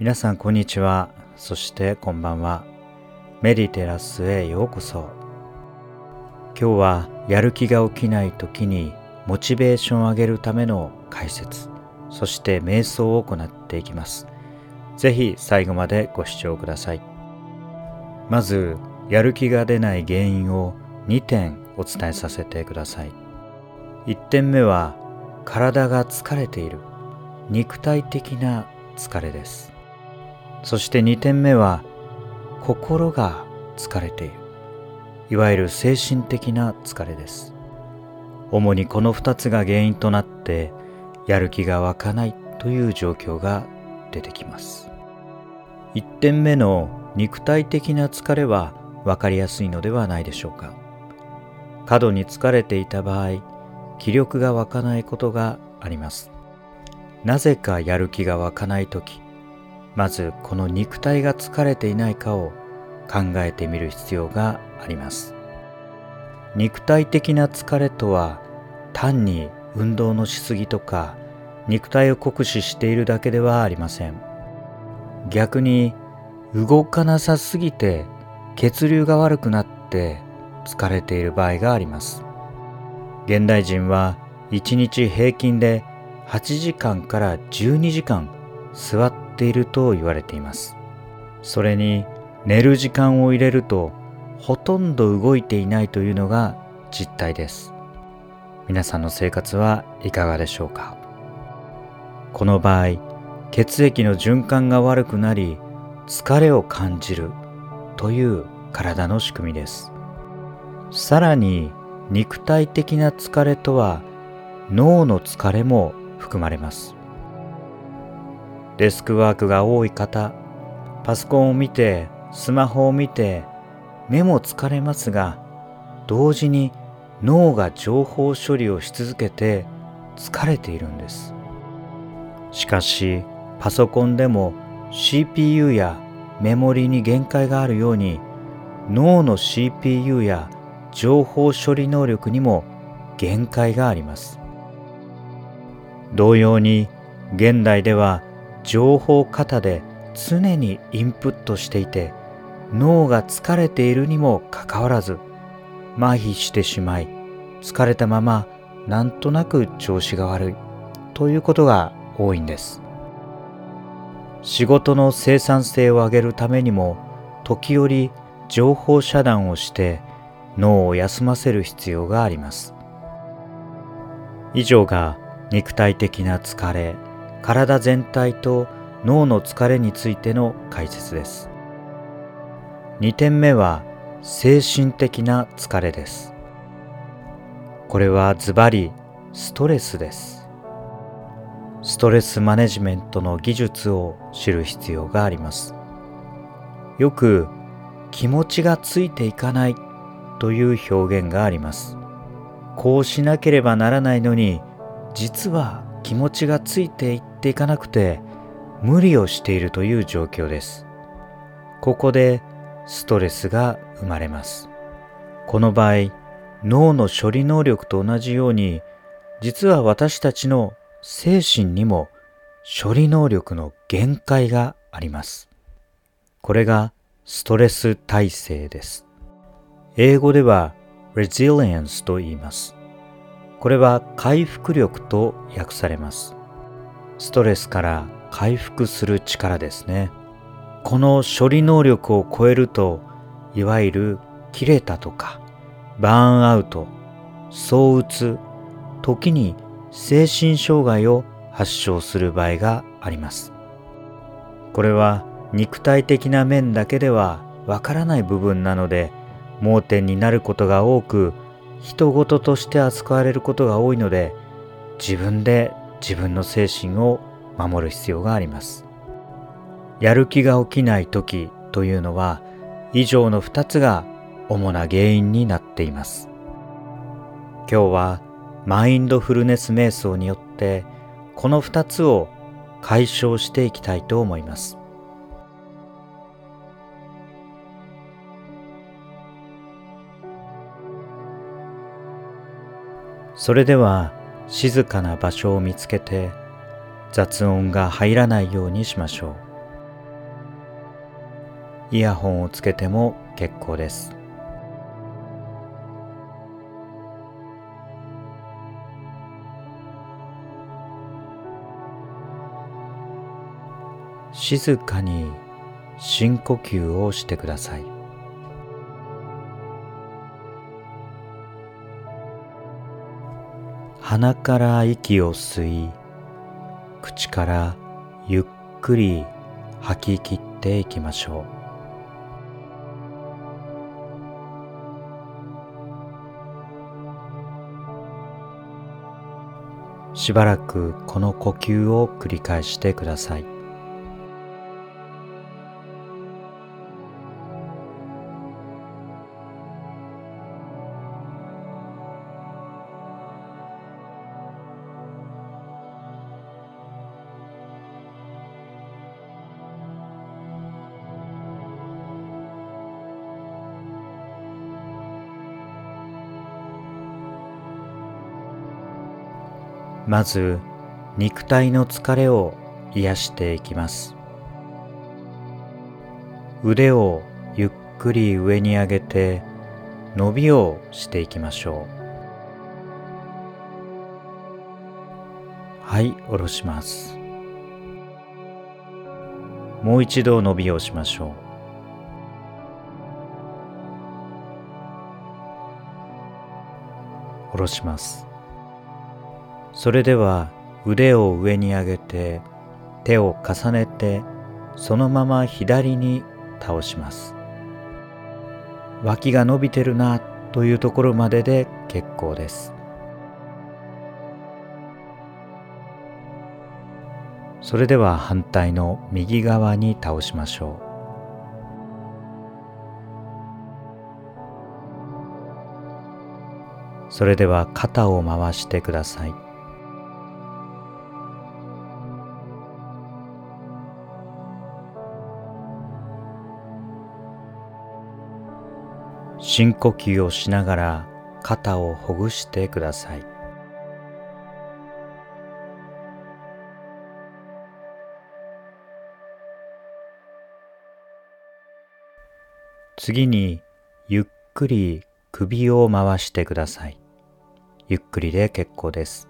皆さんこんにちは。そしてこんばんは。メディテラスへようこそ。今日はやる気が起きない時にモチベーションを上げるための解説。そして瞑想を行っていきます。ぜひ最後までご視聴ください。まずやる気が出ない原因を2点お伝えさせてください。1点目は体が疲れている。肉体的な疲れです。そして2点目は心が疲れている。いわゆる精神的な疲れです。主にこの2つが原因となってやる気が湧かないという状況が出てきます。1点目の肉体的な疲れは分かりやすいのではないでしょうか。過度に疲れていた場合気力が湧かないことがあります。なぜかやる気が湧かない時まずこの肉体が疲れていないかを考えてみる必要があります。肉体的な疲れとは単に運動のしすぎとか肉体を酷使しているだけではありません。逆に動かなさすぎて血流が悪くなって疲れている場合があります。現代人は1日平均で8時間から12時間座ってていると言われています。それに寝る時間を入れるとほとんど動いていないというのが実態です。皆さんの生活はいかがでしょうか？この場合血液の循環が悪くなり疲れを感じるという体の仕組みです。さらに肉体的な疲れとは脳の疲れも含まれます。デスクワークが多い方パソコンを見てスマホを見て目も疲れますが同時に脳が情報処理をし続けて疲れているんです。しかしパソコンでも CPU やメモリに限界があるように脳の CPU や情報処理能力にも限界があります。同様に現代では情報過多で常にインプットしていて脳が疲れているにもかかわらず麻痺してしまい疲れたままなんとなく調子が悪いということが多いんです。仕事の生産性を上げるためにも時折情報遮断をして脳を休ませる必要があります。以上が肉体的な疲れ体全体と脳の疲れについての解説です。2点目は精神的な疲れです。これはズバリストレスです。ストレスマネジメントの技術を知る必要があります。よく気持ちがついていかないという表現があります。こうしなければならないのに実は気持ちがついていっていかなくて無理をしているという状況です。ここでストレスが生まれます。この場合脳の処理能力と同じように実は私たちの精神にも処理能力の限界があります。これがストレス耐性です。英語では resilience と言います。これは回復力と訳されます。ストレスから回復する力ですね。この処理能力を超えると、いわゆる切れたとか、バーンアウト、躁うつ、時に精神障害を発症する場合があります。これは肉体的な面だけではわからない部分なので、盲点になることが多く、人事として扱われることが多いので自分で自分の精神を守る必要があります。やる気が起きない時というのは以上の2つが主な原因になっています。今日はマインドフルネス瞑想によってこの2つを解消していきたいと思います。それでは静かな場所を見つけて雑音が入らないようにしましょう。イヤホンをつけても結構です。静かに深呼吸をしてください。鼻から息を吸い口からゆっくり吐き切っていきましょう。しばらくこの呼吸を繰り返してください。まず肉体の疲れを癒していきます。腕をゆっくり上に上げて伸びをしていきましょう。はい下ろします。もう一度伸びをしましょう。下ろします。それでは腕を上に上げて手を重ねてそのまま左に倒します。脇が伸びてるなというところまでで結構です。それでは反対の右側に倒しましょう。それでは肩を回してください。深呼吸をしながら肩をほぐしてください。次にゆっくり首を回してください。ゆっくりで結構です。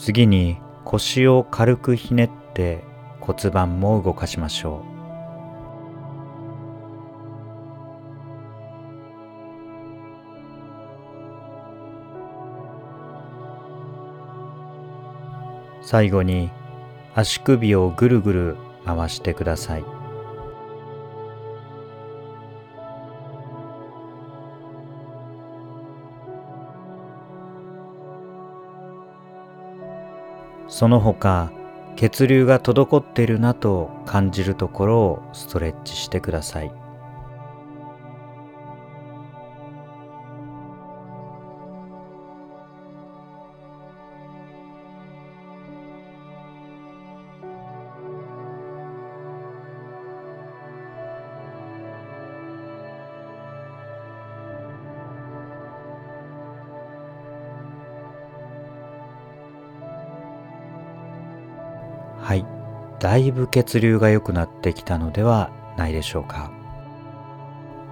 次に腰を軽くひねって骨盤も動かしましょう最後に足首をぐるぐる回してください。その他血流が滞っているなと感じるところをストレッチしてください。はい。だいぶ血流が良くなってきたのではないでしょうか。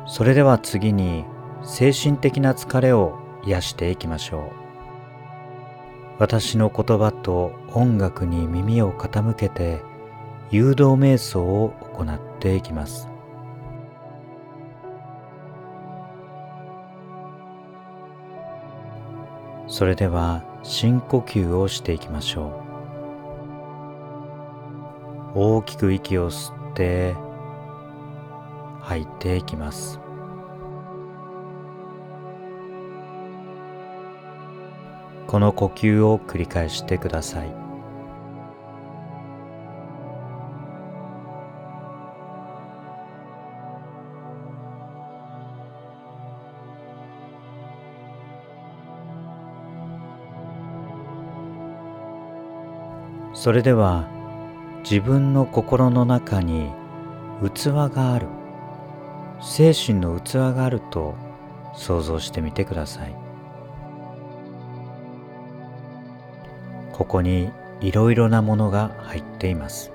それでは次に精神的な疲れを癒していきましょう。私の言葉と音楽に耳を傾けて誘導瞑想を行っていきます。それでは深呼吸をしていきましょう。大きく息を吸って吐いていきます。この呼吸を繰り返してください。それでは自分の心の中に器がある。精神の器があると想像してみてください。ここにいろいろなものが入っています。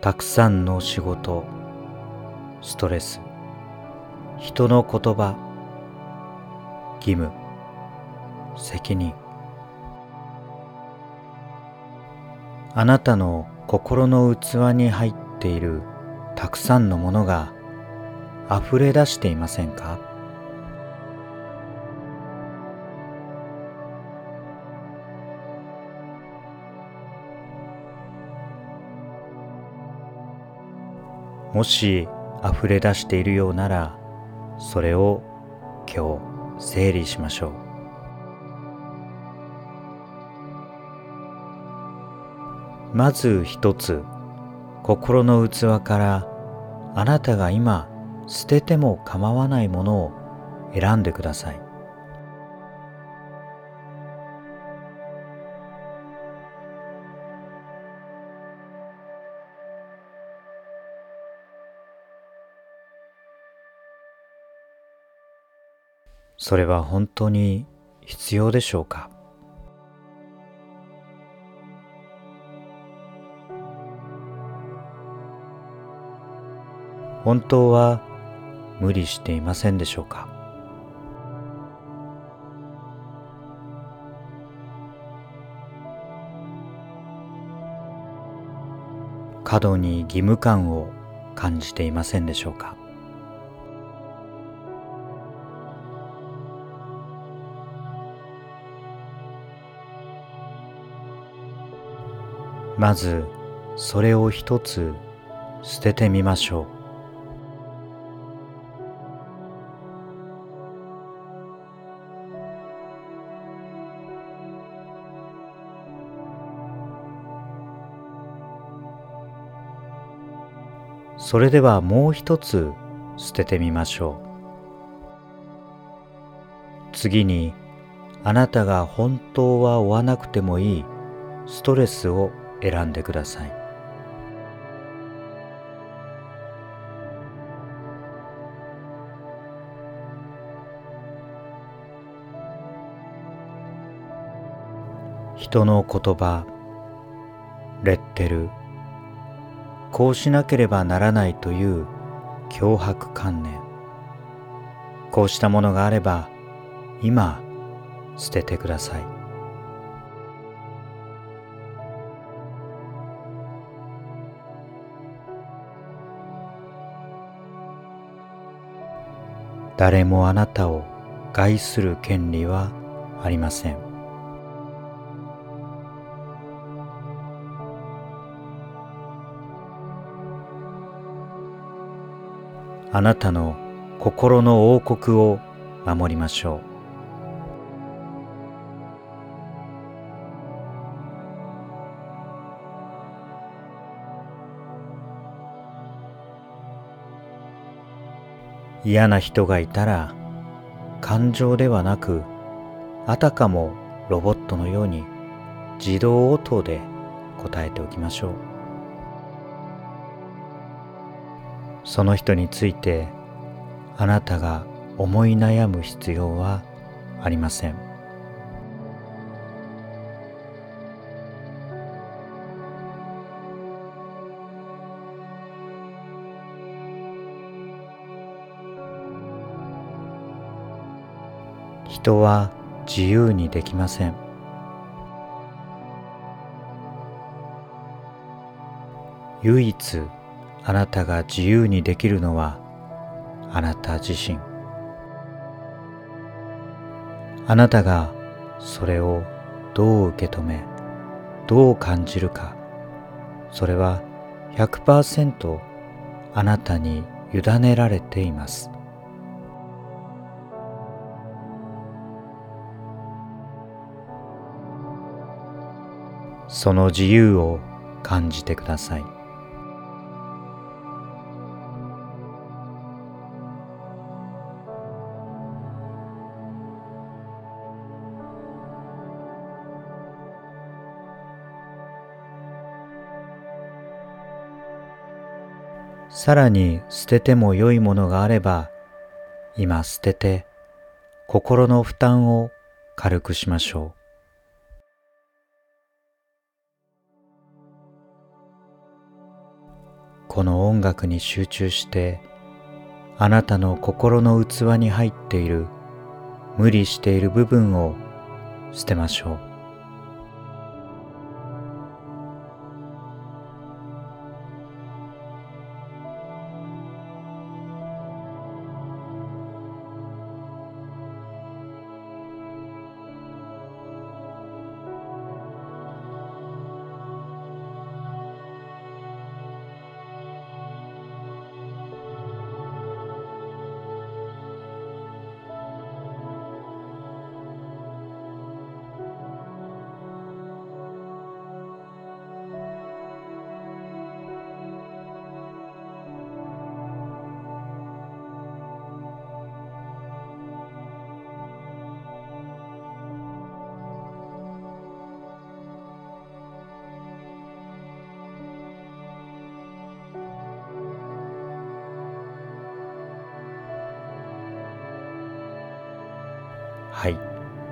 たくさんの仕事。ストレス。人の言葉。義務。責任。あなたの心の器に入っているたくさんのものが溢れ出していませんか？もし溢れ出しているようならそれを今日整理しましょう。まず一つ心の器からあなたが今捨てても構わないものを選んでください。それは本当に必要でしょうか？本当は無理していませんでしょうか？過度に義務感を感じていませんでしょうか？まずそれを一つ捨ててみましょう。それではもう一つ捨ててみましょう。次にあなたが本当は追わなくてもいいストレスを選んでください。人の言葉レッテルこうしなければならないという脅迫観念。こうしたものがあれば今捨ててください。誰もあなたを害する権利はありません。あなたの心の王国を守りましょう。嫌な人がいたら感情ではなくあたかもロボットのように自動応答で答えておきましょう。その人についてあなたが思い悩む必要はありません。人は自由にできません。唯一あなたが自由にできるのはあなた自身。あなたがそれをどう受け止めどう感じるか。それは100%あなたに委ねられています。その自由を感じてくださいさらに捨てても良いものがあれば今捨てて心の負担を軽くしましょう。この音楽に集中してあなたの心の器に入っている無理している部分を捨てましょう。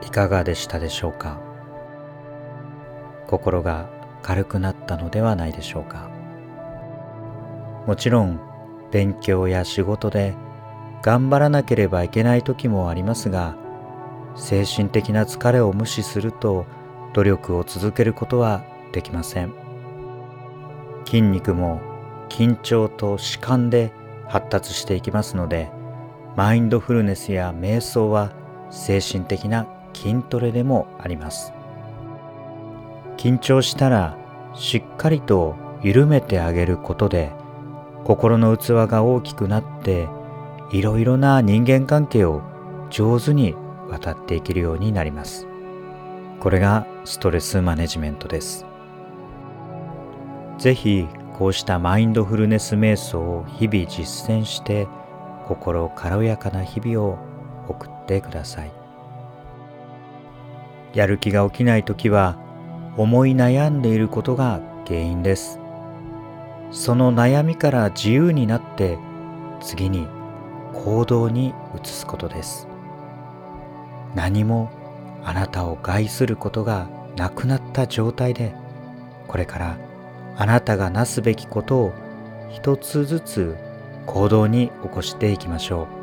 いかがでしたでしょうか？心が軽くなったのではないでしょうか？もちろん勉強や仕事で頑張らなければいけない時もありますが精神的な疲れを無視すると努力を続けることはできません。筋肉も緊張と弛緩で発達していきますのでマインドフルネスや瞑想は精神的な筋トレでもあります。緊張したらしっかりと緩めてあげることで心の器が大きくなっていろいろな人間関係を上手に渡っていけるようになります。これがストレスマネジメントです。ぜひこうしたマインドフルネス瞑想を日々実践して心軽やかな日々を送ってください。やる気が起きない時は思い悩んでいることが原因です。その悩みから自由になって次に行動に移すことです。何もあなたを害することがなくなった状態でこれからあなたがなすべきことを一つずつ行動に起こしていきましょう。